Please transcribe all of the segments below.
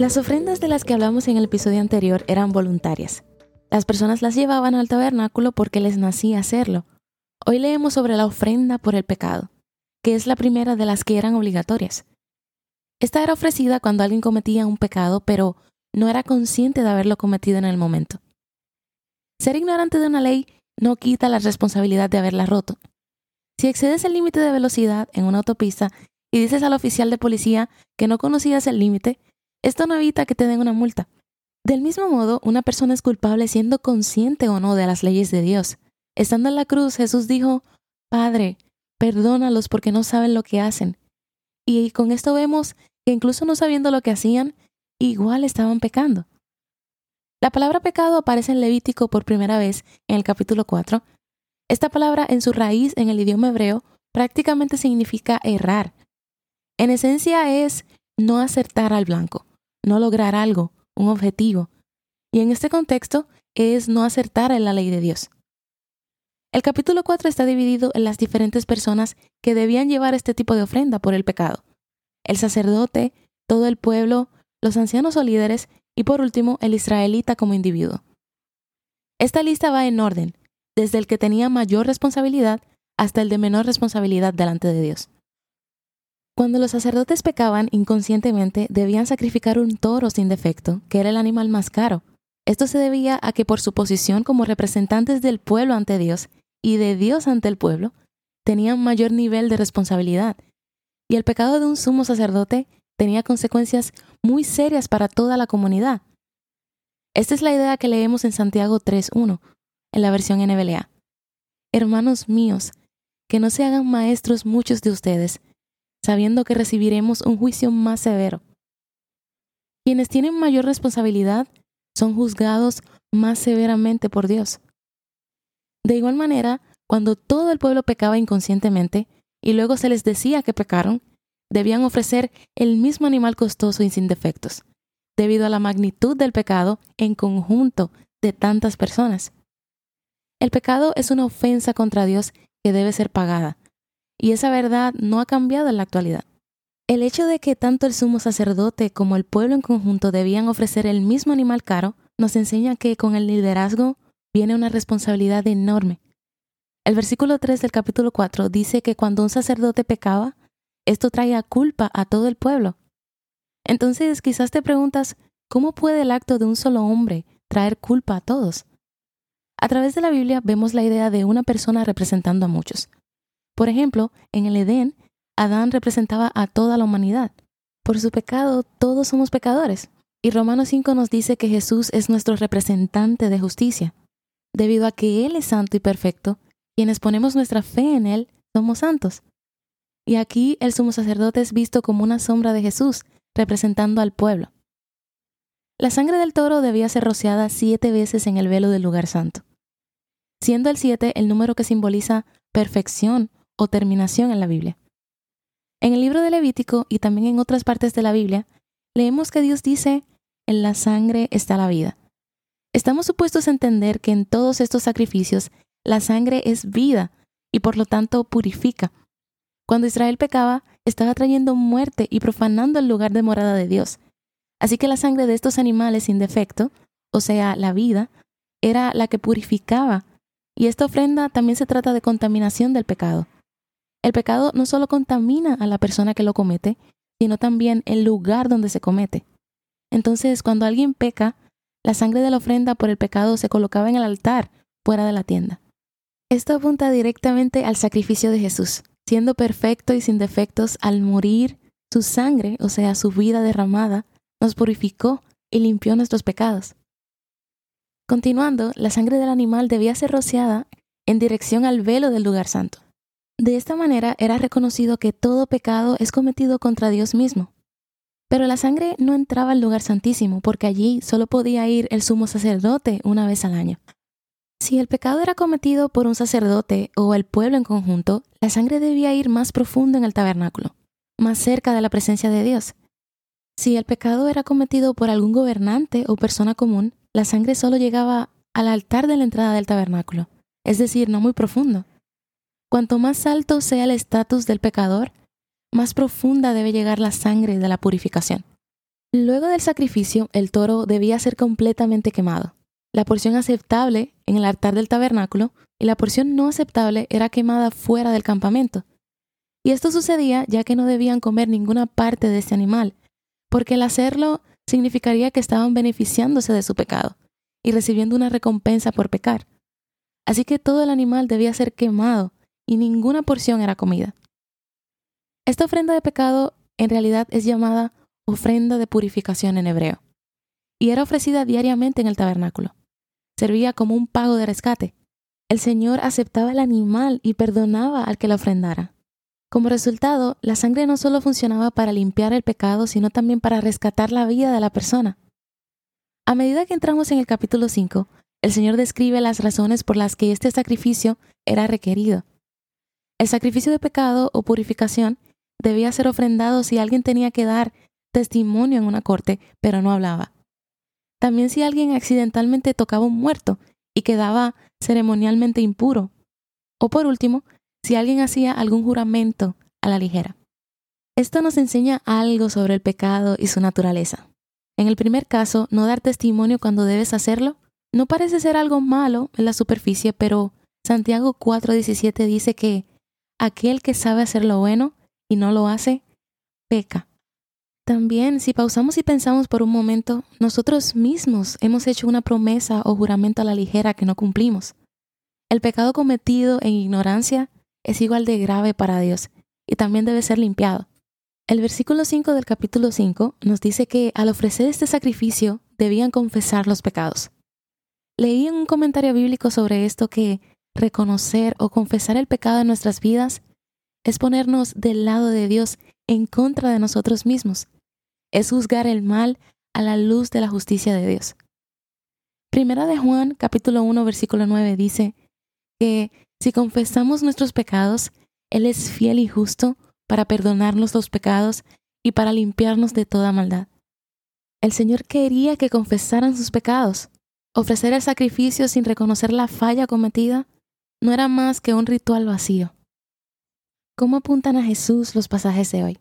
Las ofrendas de las que hablamos en el episodio anterior eran voluntarias. Las personas las llevaban al tabernáculo porque les nacía hacerlo. Hoy leemos sobre la ofrenda por el pecado, que es la primera de las que eran obligatorias. Esta era ofrecida cuando alguien cometía un pecado, pero no era consciente de haberlo cometido en el momento. Ser ignorante de una ley no quita la responsabilidad de haberla roto. Si excedes el límite de velocidad en una autopista y dices al oficial de policía que no conocías el límite, esto no evita que te den una multa. Del mismo modo, una persona es culpable siendo consciente o no de las leyes de Dios. Estando en la cruz, Jesús dijo, Padre, perdónalos porque no saben lo que hacen. Y con esto vemos que incluso no sabiendo lo que hacían, igual estaban pecando. La palabra pecado aparece en Levítico por primera vez en el capítulo 4. Esta palabra en su raíz en el idioma hebreo prácticamente significa errar. En esencia es no acertar al blanco no lograr algo, un objetivo. Y en este contexto es no acertar en la ley de Dios. El capítulo 4 está dividido en las diferentes personas que debían llevar este tipo de ofrenda por el pecado. El sacerdote, todo el pueblo, los ancianos o líderes y por último el israelita como individuo. Esta lista va en orden, desde el que tenía mayor responsabilidad hasta el de menor responsabilidad delante de Dios. Cuando los sacerdotes pecaban inconscientemente, debían sacrificar un toro sin defecto, que era el animal más caro. Esto se debía a que por su posición como representantes del pueblo ante Dios y de Dios ante el pueblo, tenían mayor nivel de responsabilidad. Y el pecado de un sumo sacerdote tenía consecuencias muy serias para toda la comunidad. Esta es la idea que leemos en Santiago 3.1, en la versión NBLA. Hermanos míos, que no se hagan maestros muchos de ustedes, sabiendo que recibiremos un juicio más severo. Quienes tienen mayor responsabilidad son juzgados más severamente por Dios. De igual manera, cuando todo el pueblo pecaba inconscientemente y luego se les decía que pecaron, debían ofrecer el mismo animal costoso y sin defectos, debido a la magnitud del pecado en conjunto de tantas personas. El pecado es una ofensa contra Dios que debe ser pagada, y esa verdad no ha cambiado en la actualidad. El hecho de que tanto el sumo sacerdote como el pueblo en conjunto debían ofrecer el mismo animal caro nos enseña que con el liderazgo viene una responsabilidad enorme. El versículo 3 del capítulo 4 dice que cuando un sacerdote pecaba, esto traía culpa a todo el pueblo. Entonces quizás te preguntas, ¿cómo puede el acto de un solo hombre traer culpa a todos? A través de la Biblia vemos la idea de una persona representando a muchos. Por ejemplo, en el Edén, Adán representaba a toda la humanidad. Por su pecado, todos somos pecadores. Y Romanos 5 nos dice que Jesús es nuestro representante de justicia. Debido a que Él es santo y perfecto, quienes ponemos nuestra fe en Él somos santos. Y aquí el sumo sacerdote es visto como una sombra de Jesús, representando al pueblo. La sangre del toro debía ser rociada siete veces en el velo del lugar santo, siendo el siete el número que simboliza perfección o terminación en la Biblia. En el libro de Levítico y también en otras partes de la Biblia, leemos que Dios dice, en la sangre está la vida. Estamos supuestos a entender que en todos estos sacrificios la sangre es vida y por lo tanto purifica. Cuando Israel pecaba, estaba trayendo muerte y profanando el lugar de morada de Dios. Así que la sangre de estos animales sin defecto, o sea, la vida, era la que purificaba. Y esta ofrenda también se trata de contaminación del pecado. El pecado no solo contamina a la persona que lo comete, sino también el lugar donde se comete. Entonces, cuando alguien peca, la sangre de la ofrenda por el pecado se colocaba en el altar, fuera de la tienda. Esto apunta directamente al sacrificio de Jesús, siendo perfecto y sin defectos al morir, su sangre, o sea, su vida derramada, nos purificó y limpió nuestros pecados. Continuando, la sangre del animal debía ser rociada en dirección al velo del lugar santo. De esta manera era reconocido que todo pecado es cometido contra Dios mismo. Pero la sangre no entraba al lugar santísimo porque allí solo podía ir el sumo sacerdote una vez al año. Si el pecado era cometido por un sacerdote o el pueblo en conjunto, la sangre debía ir más profundo en el tabernáculo, más cerca de la presencia de Dios. Si el pecado era cometido por algún gobernante o persona común, la sangre solo llegaba al altar de la entrada del tabernáculo, es decir, no muy profundo. Cuanto más alto sea el estatus del pecador, más profunda debe llegar la sangre de la purificación. Luego del sacrificio, el toro debía ser completamente quemado. La porción aceptable en el altar del tabernáculo y la porción no aceptable era quemada fuera del campamento. Y esto sucedía ya que no debían comer ninguna parte de ese animal, porque el hacerlo significaría que estaban beneficiándose de su pecado y recibiendo una recompensa por pecar. Así que todo el animal debía ser quemado y ninguna porción era comida. Esta ofrenda de pecado en realidad es llamada ofrenda de purificación en hebreo, y era ofrecida diariamente en el tabernáculo. Servía como un pago de rescate. El Señor aceptaba el animal y perdonaba al que la ofrendara. Como resultado, la sangre no solo funcionaba para limpiar el pecado, sino también para rescatar la vida de la persona. A medida que entramos en el capítulo 5, el Señor describe las razones por las que este sacrificio era requerido. El sacrificio de pecado o purificación debía ser ofrendado si alguien tenía que dar testimonio en una corte, pero no hablaba. También si alguien accidentalmente tocaba un muerto y quedaba ceremonialmente impuro. O por último, si alguien hacía algún juramento a la ligera. Esto nos enseña algo sobre el pecado y su naturaleza. En el primer caso, no dar testimonio cuando debes hacerlo no parece ser algo malo en la superficie, pero Santiago 4:17 dice que aquel que sabe hacer lo bueno y no lo hace, peca. También, si pausamos y pensamos por un momento, nosotros mismos hemos hecho una promesa o juramento a la ligera que no cumplimos. El pecado cometido en ignorancia es igual de grave para Dios y también debe ser limpiado. El versículo 5 del capítulo 5 nos dice que al ofrecer este sacrificio debían confesar los pecados. Leí en un comentario bíblico sobre esto que reconocer o confesar el pecado en nuestras vidas es ponernos del lado de Dios en contra de nosotros mismos. Es juzgar el mal a la luz de la justicia de Dios. Primera de Juan, capítulo 1, versículo 9 dice que si confesamos nuestros pecados, Él es fiel y justo para perdonarnos los pecados y para limpiarnos de toda maldad. El Señor quería que confesaran sus pecados. Ofrecer el sacrificio sin reconocer la falla cometida no era más que un ritual vacío. ¿Cómo apuntan a Jesús los pasajes de hoy?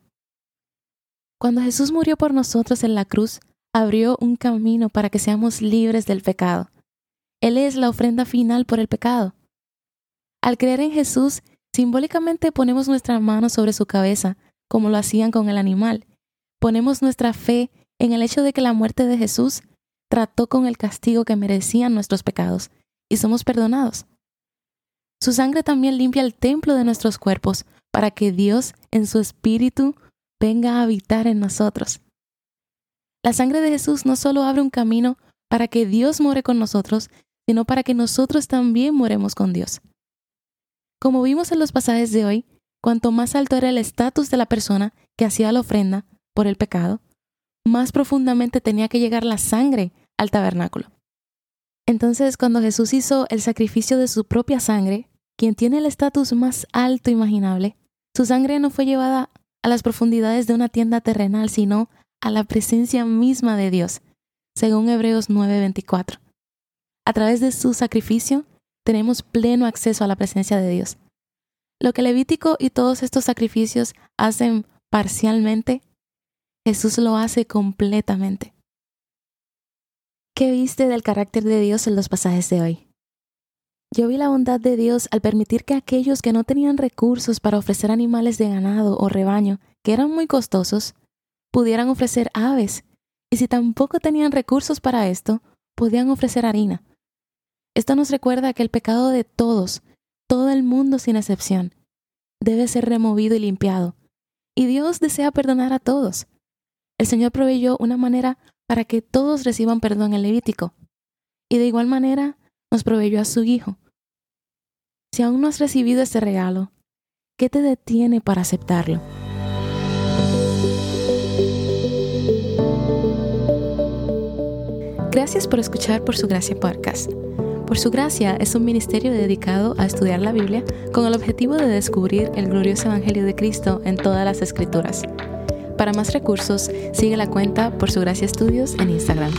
Cuando Jesús murió por nosotros en la cruz, abrió un camino para que seamos libres del pecado. Él es la ofrenda final por el pecado. Al creer en Jesús, simbólicamente ponemos nuestra mano sobre su cabeza, como lo hacían con el animal. Ponemos nuestra fe en el hecho de que la muerte de Jesús trató con el castigo que merecían nuestros pecados, y somos perdonados. Su sangre también limpia el templo de nuestros cuerpos, para que Dios en su espíritu venga a habitar en nosotros. La sangre de Jesús no solo abre un camino para que Dios more con nosotros, sino para que nosotros también moremos con Dios. Como vimos en los pasajes de hoy, cuanto más alto era el estatus de la persona que hacía la ofrenda por el pecado, más profundamente tenía que llegar la sangre al tabernáculo. Entonces, cuando Jesús hizo el sacrificio de su propia sangre, quien tiene el estatus más alto imaginable, su sangre no fue llevada a las profundidades de una tienda terrenal, sino a la presencia misma de Dios, según Hebreos 9:24. A través de su sacrificio tenemos pleno acceso a la presencia de Dios. Lo que Levítico y todos estos sacrificios hacen parcialmente, Jesús lo hace completamente. ¿Qué viste del carácter de Dios en los pasajes de hoy? Yo vi la bondad de Dios al permitir que aquellos que no tenían recursos para ofrecer animales de ganado o rebaño, que eran muy costosos, pudieran ofrecer aves, y si tampoco tenían recursos para esto, podían ofrecer harina. Esto nos recuerda que el pecado de todos, todo el mundo sin excepción, debe ser removido y limpiado, y Dios desea perdonar a todos. El Señor proveyó una manera para que todos reciban perdón en Levítico, y de igual manera nos proveyó a su Hijo. Si aún no has recibido este regalo, ¿qué te detiene para aceptarlo? Gracias por escuchar Por Su Gracia Podcast. Por Su Gracia es un ministerio dedicado a estudiar la Biblia con el objetivo de descubrir el glorioso Evangelio de Cristo en todas las escrituras. Para más recursos, sigue la cuenta Por Su Gracia Estudios en Instagram.